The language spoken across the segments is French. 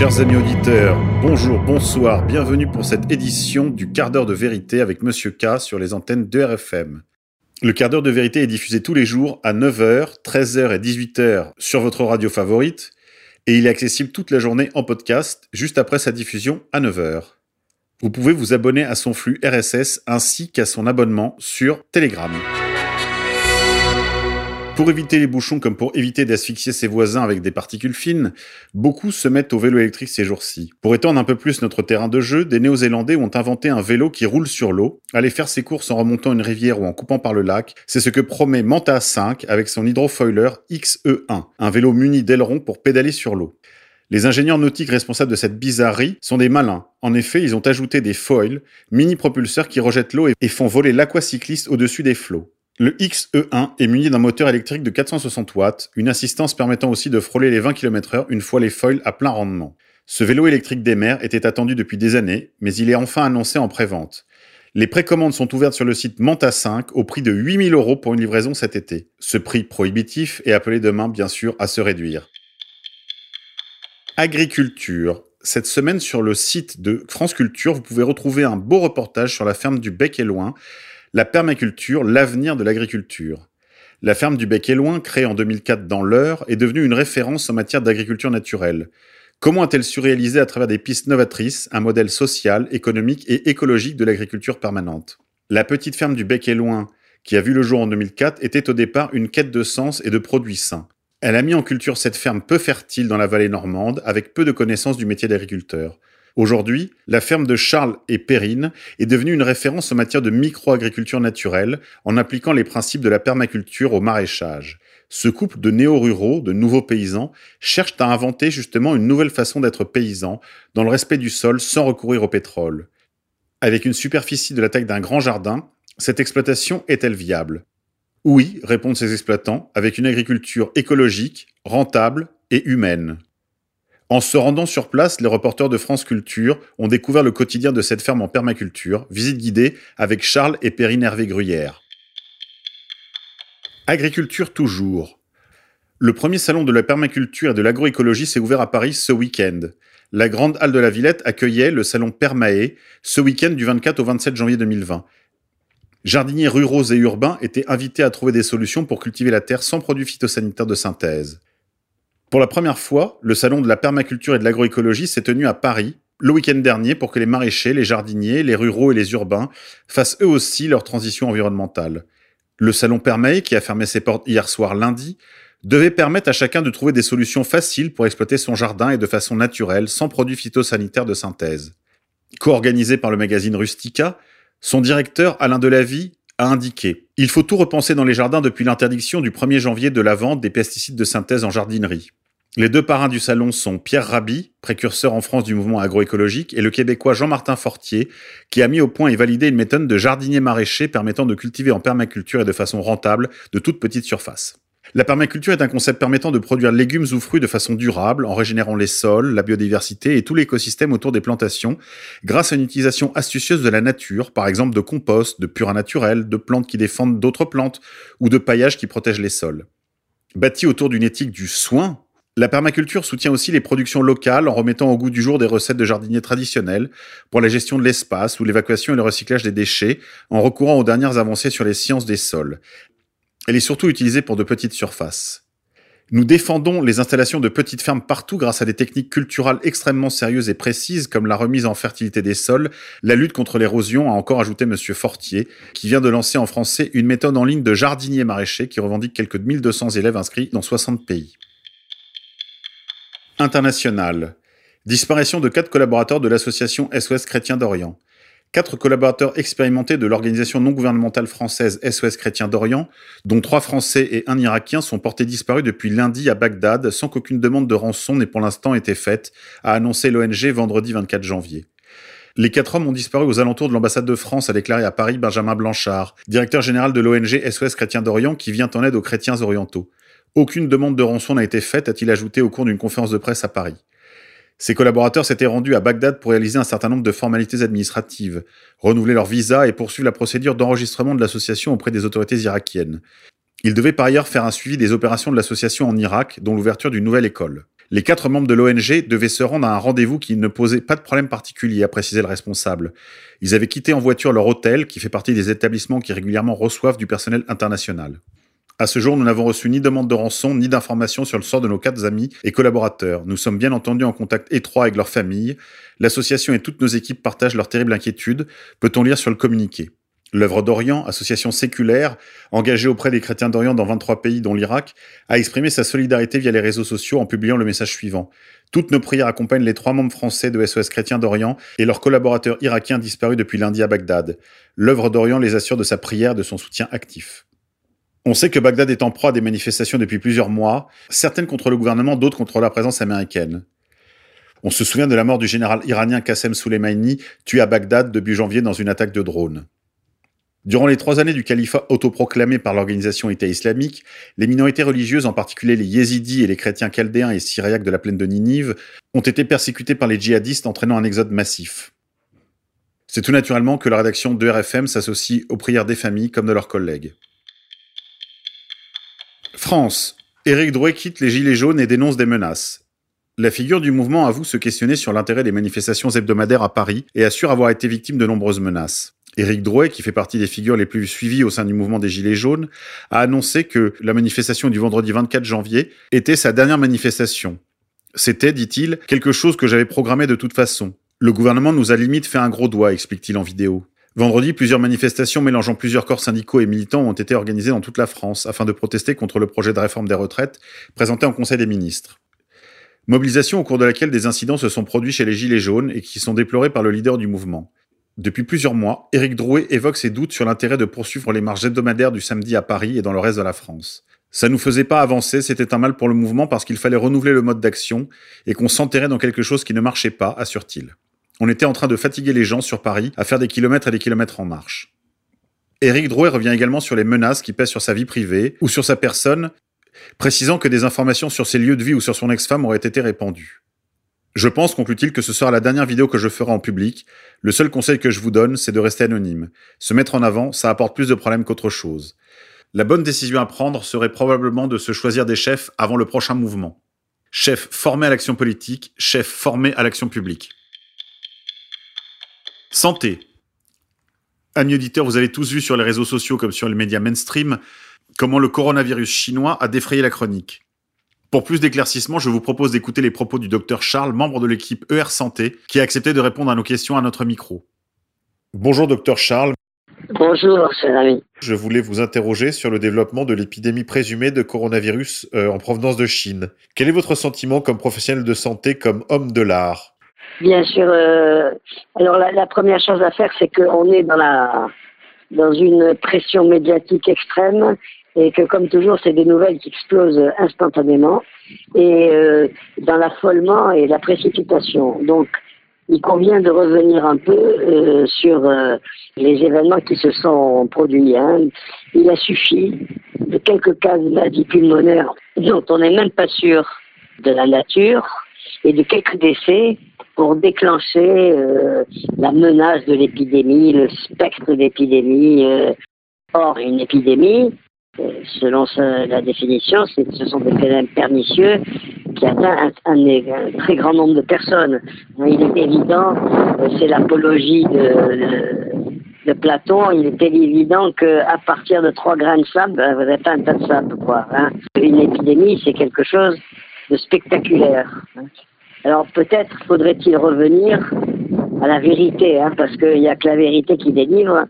Chers amis auditeurs, bonjour, bonsoir, bienvenue pour cette édition du quart d'heure de vérité avec Monsieur K sur les antennes de RFM. Le quart d'heure de vérité est diffusé tous les jours à 9h, 13h et 18h sur votre radio favorite et il est accessible toute la journée en podcast juste après sa diffusion à 9h. Vous pouvez vous abonner à son flux RSS ainsi qu'à son abonnement sur Telegram. Pour éviter les bouchons comme pour éviter d'asphyxier ses voisins avec des particules fines, beaucoup se mettent au vélo électrique ces jours-ci. Pour étendre un peu plus notre terrain de jeu, des Néo-Zélandais ont inventé un vélo qui roule sur l'eau. Aller faire ses courses en remontant une rivière ou en coupant par le lac, c'est ce que promet Manta 5 avec son hydrofoiler XE1, un vélo muni d'ailerons pour pédaler sur l'eau. Les ingénieurs nautiques responsables de cette bizarrerie sont des malins. En effet, ils ont ajouté des foils, mini-propulseurs qui rejettent l'eau et font voler l'aquacycliste au-dessus des flots. Le XE1 est muni d'un moteur électrique de 460 watts, une assistance permettant aussi de frôler les 20 km/h une fois les foils à plein rendement. Ce vélo électrique des mers était attendu depuis des années, mais il est enfin annoncé en pré-vente. Les précommandes sont ouvertes sur le site Manta 5 au prix de 8000 euros pour une livraison cet été. Ce prix prohibitif est appelé demain, bien sûr, à se réduire. Agriculture. Cette semaine, sur le site de France Culture, vous pouvez retrouver un beau reportage sur la ferme du Bec et Loin, la permaculture, l'avenir de l'agriculture. La ferme du Bec et Loin, créée en 2004 dans l'Eure, est devenue une référence en matière d'agriculture naturelle. Comment a-t-elle su réaliser à travers des pistes novatrices un modèle social, économique et écologique de l'agriculture permanente? La petite ferme du Bec et Loin, qui a vu le jour en 2004, était au départ une quête de sens et de produits sains. Elle a mis en culture cette ferme peu fertile dans la vallée normande, avec peu de connaissances du métier d'agriculteur. Aujourd'hui, la ferme de Charles et Perrine est devenue une référence en matière de micro-agriculture naturelle en appliquant les principes de la permaculture au maraîchage. Ce couple de néo-ruraux, de nouveaux paysans, cherche à inventer justement une nouvelle façon d'être paysan dans le respect du sol sans recourir au pétrole. Avec une superficie de la taille d'un grand jardin, cette exploitation est-elle viable? Oui, répondent ces exploitants, avec une agriculture écologique, rentable et humaine. En se rendant sur place, les reporters de France Culture ont découvert le quotidien de cette ferme en permaculture, visite guidée avec Charles et Perrine Hervé Gruyère. Agriculture toujours. Le premier salon de la permaculture et de l'agroécologie s'est ouvert à Paris ce week-end. La grande halle de la Villette accueillait le salon Permae ce week-end du 24 au 27 janvier 2020. Jardiniers ruraux et urbains étaient invités à trouver des solutions pour cultiver la terre sans produits phytosanitaires de synthèse. Pour la première fois, le salon de la permaculture et de l'agroécologie s'est tenu à Paris le week-end dernier pour que les maraîchers, les jardiniers, les ruraux et les urbains fassent eux aussi leur transition environnementale. Le salon Permay, qui a fermé ses portes hier soir lundi, devait permettre à chacun de trouver des solutions faciles pour exploiter son jardin et de façon naturelle, sans produits phytosanitaires de synthèse. Co-organisé par le magazine Rustica, son directeur Alain Delavie a indiqué Il faut tout repenser dans les jardins depuis l'interdiction du 1er janvier de la vente des pesticides de synthèse en jardinerie. Les deux parrains du salon sont Pierre Rabhi, précurseur en France du mouvement agroécologique, et le Québécois Jean-Martin Fortier, qui a mis au point et validé une méthode de jardinier maraîcher permettant de cultiver en permaculture et de façon rentable de toutes petites surfaces. La permaculture est un concept permettant de produire légumes ou fruits de façon durable en régénérant les sols, la biodiversité et tout l'écosystème autour des plantations grâce à une utilisation astucieuse de la nature, par exemple de compost, de purin naturel, de plantes qui défendent d'autres plantes ou de paillage qui protège les sols. Bâti autour d'une éthique du soin, la permaculture soutient aussi les productions locales en remettant au goût du jour des recettes de jardiniers traditionnels pour la gestion de l'espace ou l'évacuation et le recyclage des déchets en recourant aux dernières avancées sur les sciences des sols. Elle est surtout utilisée pour de petites surfaces. Nous défendons les installations de petites fermes partout grâce à des techniques culturales extrêmement sérieuses et précises comme la remise en fertilité des sols, la lutte contre l'érosion, a encore ajouté monsieur Fortier, qui vient de lancer en français une méthode en ligne de jardinier maraîcher qui revendique quelques 1200 élèves inscrits dans 60 pays. International. Disparition de quatre collaborateurs de l'association SOS Chrétien d'Orient. Quatre collaborateurs expérimentés de l'organisation non gouvernementale française SOS Chrétien d'Orient, dont trois Français et un Irakien, sont portés disparus depuis lundi à Bagdad sans qu'aucune demande de rançon n'ait pour l'instant été faite, a annoncé l'ONG vendredi 24 janvier. Les quatre hommes ont disparu aux alentours de l'ambassade de France, a déclaré à Paris Benjamin Blanchard, directeur général de l'ONG SOS Chrétien d'Orient qui vient en aide aux chrétiens orientaux. Aucune demande de rançon n'a été faite, a-t-il ajouté au cours d'une conférence de presse à Paris. Ses collaborateurs s'étaient rendus à Bagdad pour réaliser un certain nombre de formalités administratives, renouveler leur visa et poursuivre la procédure d'enregistrement de l'association auprès des autorités irakiennes. Ils devaient par ailleurs faire un suivi des opérations de l'association en Irak, dont l'ouverture d'une nouvelle école. Les quatre membres de l'ONG devaient se rendre à un rendez-vous qui ne posait pas de problème particulier, a précisé le responsable. Ils avaient quitté en voiture leur hôtel, qui fait partie des établissements qui régulièrement reçoivent du personnel international. À ce jour, nous n'avons reçu ni demande de rançon, ni d'informations sur le sort de nos quatre amis et collaborateurs. Nous sommes bien entendu en contact étroit avec leurs familles. L'association et toutes nos équipes partagent leurs terribles inquiétudes, peut-on lire sur le communiqué? L'œuvre d'Orient, association séculaire, engagée auprès des chrétiens d'Orient dans 23 pays dont l'Irak, a exprimé sa solidarité via les réseaux sociaux en publiant le message suivant. Toutes nos prières accompagnent les trois membres français de SOS Chrétiens d'Orient et leurs collaborateurs irakiens disparus depuis lundi à Bagdad. L'œuvre d'Orient les assure de sa prière et de son soutien actif. On sait que Bagdad est en proie à des manifestations depuis plusieurs mois, certaines contre le gouvernement, d'autres contre la présence américaine. On se souvient de la mort du général iranien Qassem Soleimani, tué à Bagdad début janvier dans une attaque de drone. Durant les trois années du califat autoproclamé par l'organisation État islamique, les minorités religieuses, en particulier les yézidis et les chrétiens chaldéens et syriaques de la plaine de Ninive, ont été persécutés par les djihadistes entraînant un exode massif. C'est tout naturellement que la rédaction de RFM s'associe aux prières des familles comme de leurs collègues. France. Éric Drouet quitte les Gilets jaunes et dénonce des menaces. La figure du mouvement avoue se questionner sur l'intérêt des manifestations hebdomadaires à Paris et assure avoir été victime de nombreuses menaces. Éric Drouet, qui fait partie des figures les plus suivies au sein du mouvement des Gilets jaunes, a annoncé que la manifestation du vendredi 24 janvier était sa dernière manifestation. C'était, dit-il, quelque chose que j'avais programmé de toute façon. Le gouvernement nous a limite fait un gros doigt, explique-t-il en vidéo. Vendredi, plusieurs manifestations mélangeant plusieurs corps syndicaux et militants ont été organisées dans toute la France afin de protester contre le projet de réforme des retraites présenté en Conseil des ministres. Mobilisation au cours de laquelle des incidents se sont produits chez les Gilets jaunes et qui sont déplorés par le leader du mouvement. Depuis plusieurs mois, Éric Drouet évoque ses doutes sur l'intérêt de poursuivre les marches hebdomadaires du samedi à Paris et dans le reste de la France. Ça nous faisait pas avancer, c'était un mal pour le mouvement parce qu'il fallait renouveler le mode d'action et qu'on s'enterrait dans quelque chose qui ne marchait pas, assure-t-il. On était en train de fatiguer les gens sur Paris à faire des kilomètres et des kilomètres en marche. Éric Drouet revient également sur les menaces qui pèsent sur sa vie privée ou sur sa personne, précisant que des informations sur ses lieux de vie ou sur son ex-femme auraient été répandues. Je pense, conclut-il, que ce sera la dernière vidéo que je ferai en public. Le seul conseil que je vous donne, c'est de rester anonyme. Se mettre en avant, ça apporte plus de problèmes qu'autre chose. La bonne décision à prendre serait probablement de se choisir des chefs avant le prochain mouvement. Chef formé à l'action politique, chef formé à l'action publique. Santé. Amis auditeurs, vous avez tous vu sur les réseaux sociaux comme sur les médias mainstream comment le coronavirus chinois a défrayé la chronique. Pour plus d'éclaircissements, je vous propose d'écouter les propos du docteur Charles, membre de l'équipe ER Santé, qui a accepté de répondre à nos questions à notre micro. Bonjour docteur Charles. Bonjour, cher ami. Je voulais vous interroger sur le développement de l'épidémie présumée de coronavirus euh, en provenance de Chine. Quel est votre sentiment comme professionnel de santé, comme homme de l'art? Bien sûr. Euh, alors la, première chose à faire, c'est qu'on est dans la dans une pression médiatique extrême et que comme toujours, c'est des nouvelles qui explosent instantanément et euh, dans l'affolement et la précipitation. Donc, il convient de revenir un peu euh, sur euh, les événements qui se sont produits. Hein. Il a suffi de quelques cas de maladie pulmonaire dont on n'est même pas sûr de la nature et de quelques décès pour déclencher euh, la menace de l'épidémie, le spectre d'épidémie. Euh. Or, une épidémie, selon la définition, ce sont des phénomènes pernicieux qui atteignent un, très grand nombre de personnes. Il est évident, euh, c'est l'apologie de, Platon, il est évident qu'à partir de trois grains de sable, ben, vous n'avez pas un tas de sable. Hein. Une épidémie, c'est quelque chose de spectaculaire. Alors peut-être faudrait-il revenir à la vérité, hein, parce qu'il n'y a que la vérité qui délivre.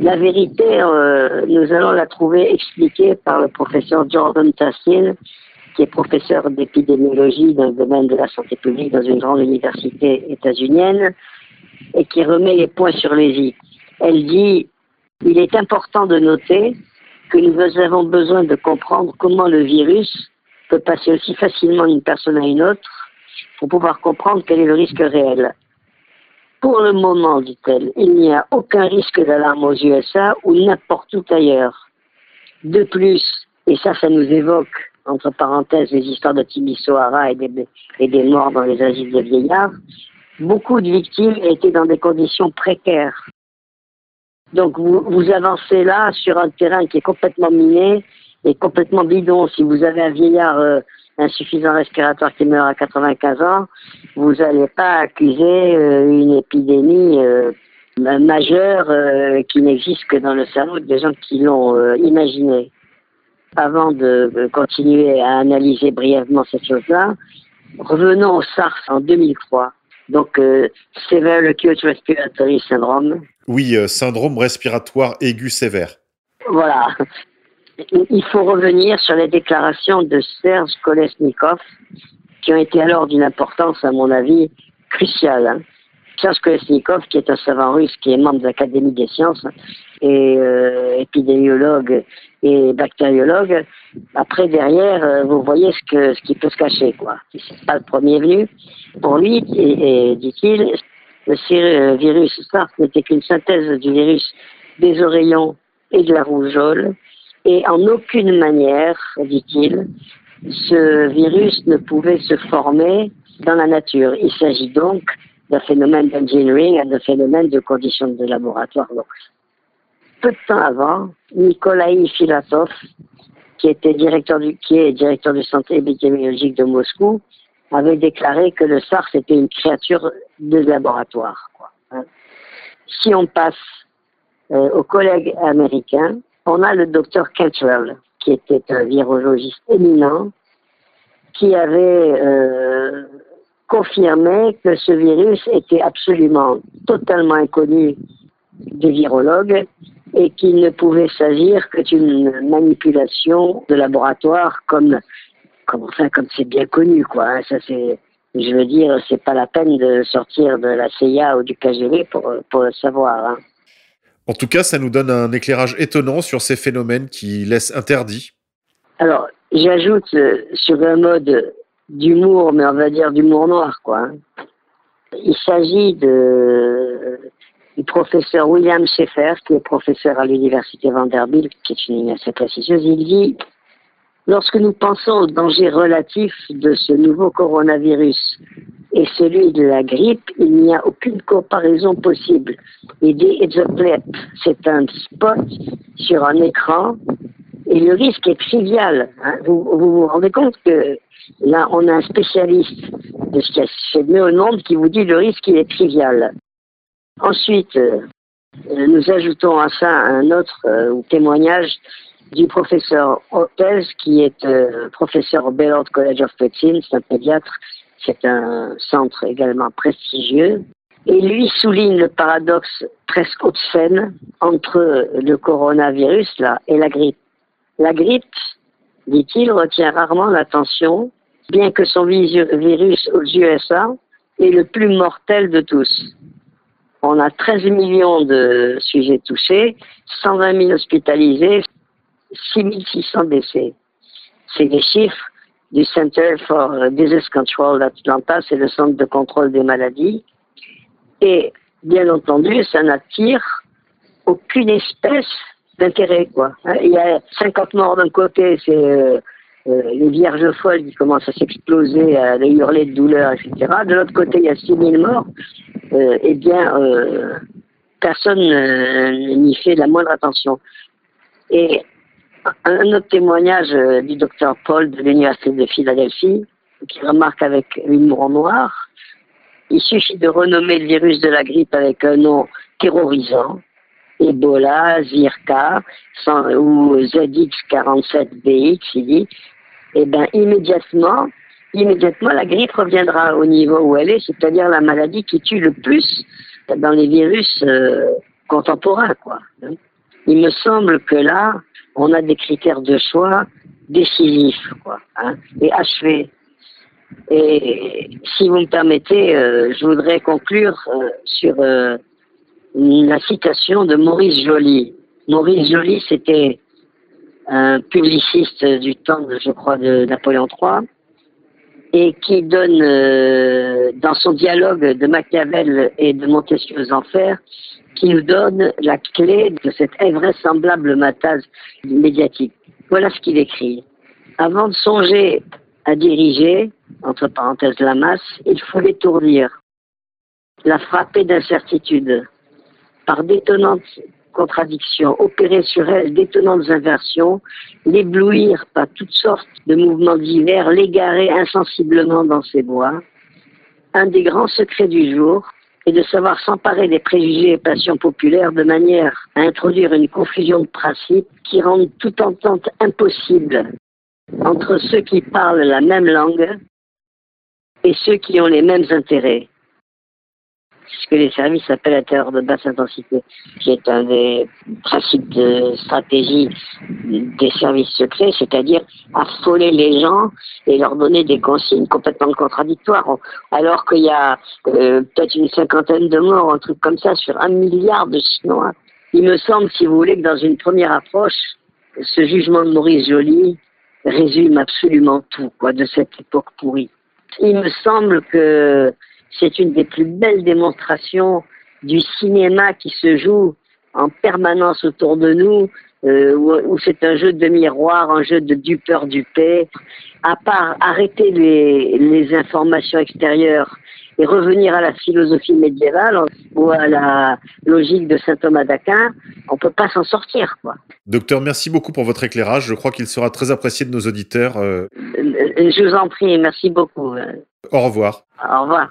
La vérité, euh, nous allons la trouver expliquée par le professeur Jordan Tassil, qui est professeur d'épidémiologie dans le domaine de la santé publique dans une grande université états-unienne, et qui remet les points sur les i. Elle dit, il est important de noter que nous avons besoin de comprendre comment le virus peut passer aussi facilement d'une personne à une autre pour pouvoir comprendre quel est le risque réel. Pour le moment, dit-elle, il n'y a aucun risque d'alarme aux USA ou n'importe où ailleurs. De plus, et ça, ça nous évoque, entre parenthèses, les histoires de Timisoara et des, et des morts dans les asiles de vieillards, beaucoup de victimes étaient dans des conditions précaires. Donc vous, vous avancez là sur un terrain qui est complètement miné et complètement bidon. Si vous avez un vieillard euh, insuffisant respiratoire qui meurt à 95 ans, vous n'allez pas accuser euh, une épidémie euh, majeure euh, qui n'existe que dans le cerveau des gens qui l'ont imaginé. Avant de continuer à analyser brièvement cette chose-là, revenons au SARS en 2003. Donc, Severe Acute Respiratory Syndrome. Oui, syndrome respiratoire aigu sévère. Voilà il faut revenir sur les déclarations de Serge Kolesnikov, qui ont été alors d'une importance, à mon avis, cruciale. Hein. Serge Kolesnikov, qui est un savant russe, qui est membre de l'Académie des sciences, et euh, épidémiologue et bactériologue. Après, derrière, euh, vous voyez ce, que, ce qui peut se cacher, quoi. C'est pas le premier venu. Pour lui, et, dit-il, le virus SARS n'était qu'une synthèse du virus des oreillons et de la rougeole, et en aucune manière, dit-il, ce virus ne pouvait se former dans la nature. Il s'agit donc d'un phénomène d'engineering, d'un phénomène de conditions de laboratoire. peu de temps avant, Nikolai Filatov, qui était directeur du, qui est directeur du centre épidémiologique de Moscou, avait déclaré que le SARS était une créature de laboratoire. Hein. Si on passe euh, aux collègues américains, on a le docteur Cantrell, qui était un virologiste éminent, qui avait euh, confirmé que ce virus était absolument totalement inconnu des virologues et qu'il ne pouvait s'agir que d'une manipulation de laboratoire comme comme enfin comme c'est bien connu quoi hein. ça c'est je veux dire c'est pas la peine de sortir de la CIA ou du KGB pour pour le savoir hein. En tout cas, ça nous donne un éclairage étonnant sur ces phénomènes qui laissent interdit. Alors, j'ajoute euh, sur un mode d'humour, mais on va dire d'humour noir, quoi. Hein. Il s'agit de, du professeur William Schaeffer, qui est professeur à l'université Vanderbilt, qui est une université prestigieuse. Il dit Lorsque nous pensons au danger relatif de ce nouveau coronavirus et celui de la grippe, il n'y a aucune comparaison possible. It's a blip, c'est un spot sur un écran et le risque est trivial. Hein. Vous, vous, rendez compte que là, on a un spécialiste de ce qui a fait de au monde qui vous dit le risque il est trivial. Ensuite, euh, nous ajoutons à ça un autre euh, témoignage du professeur Hopez, qui est euh, professeur au Baylor College of Medicine, c'est un pédiatre, c'est un centre également prestigieux. Et lui souligne le paradoxe presque haute scène entre le coronavirus là, et la grippe. La grippe, dit-il, retient rarement l'attention, bien que son virus aux USA est le plus mortel de tous. On a 13 millions de sujets touchés, 120 000 hospitalisés, 6600 décès. C'est des chiffres du Center for Disease Control d'Atlanta, c'est le centre de contrôle des maladies. Et bien entendu, ça n'attire aucune espèce d'intérêt. Quoi. Il y a 50 morts d'un côté, c'est euh, euh, les vierges folles qui commencent à s'exploser, à hurler de douleur, etc. De l'autre côté, il y a 6000 morts. Euh, eh bien, personne n'y fait la moindre attention. Et un autre témoignage euh, du docteur Paul de l'Université de Philadelphie, qui remarque avec l'humour noir, il suffit de renommer le virus de la grippe avec un nom terrorisant, Ebola, Zirka ou ZX47BX, il dit, et eh bien immédiatement, immédiatement la grippe reviendra au niveau où elle est, c'est-à-dire la maladie qui tue le plus dans les virus euh, contemporains, quoi. Il me semble que là, on a des critères de choix décisifs quoi, hein, et achevés. Et si vous me permettez, euh, je voudrais conclure euh, sur euh, la citation de Maurice Joly. Maurice Joly, c'était un publiciste du temps, je crois, de Napoléon III, et qui donne, dans son dialogue de Machiavel et de Montesquieu aux Enfers, qui nous donne la clé de cette invraisemblable matase médiatique. Voilà ce qu'il écrit. Avant de songer à diriger, entre parenthèses la masse, il faut l'étourdir, la frapper d'incertitude, par d'étonnantes contradictions, opérer sur elle d'étonnantes inversions, l'éblouir par toutes sortes de mouvements divers, l'égarer insensiblement dans ses bois. Un des grands secrets du jour est de savoir s'emparer des préjugés et passions populaires de manière à introduire une confusion de principes qui rendent toute entente impossible entre ceux qui parlent la même langue et ceux qui ont les mêmes intérêts ce que les services appellent la terreur de basse intensité, qui est un des principes de stratégie des services secrets, c'est-à-dire affoler les gens et leur donner des consignes complètement contradictoires, alors qu'il y a euh, peut-être une cinquantaine de morts, un truc comme ça, sur un milliard de Chinois. Il me semble, si vous voulez, que dans une première approche, ce jugement de Maurice Joly résume absolument tout, quoi, de cette époque pourrie. Il me semble que c'est une des plus belles démonstrations du cinéma qui se joue en permanence autour de nous, euh, où, c'est un jeu de miroir, un jeu de dupeur-dupé. À part arrêter les, les informations extérieures et revenir à la philosophie médiévale ou à la logique de saint Thomas d'Aquin, on peut pas s'en sortir. Quoi. Docteur, merci beaucoup pour votre éclairage. Je crois qu'il sera très apprécié de nos auditeurs. Euh. Euh, je vous en prie, merci beaucoup. Au revoir. Au revoir.